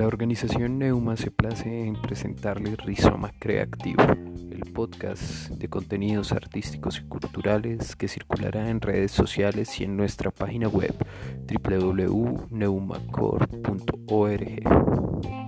La organización Neuma se place en presentarles Rizoma Creativo, el podcast de contenidos artísticos y culturales que circulará en redes sociales y en nuestra página web www.neumacore.org.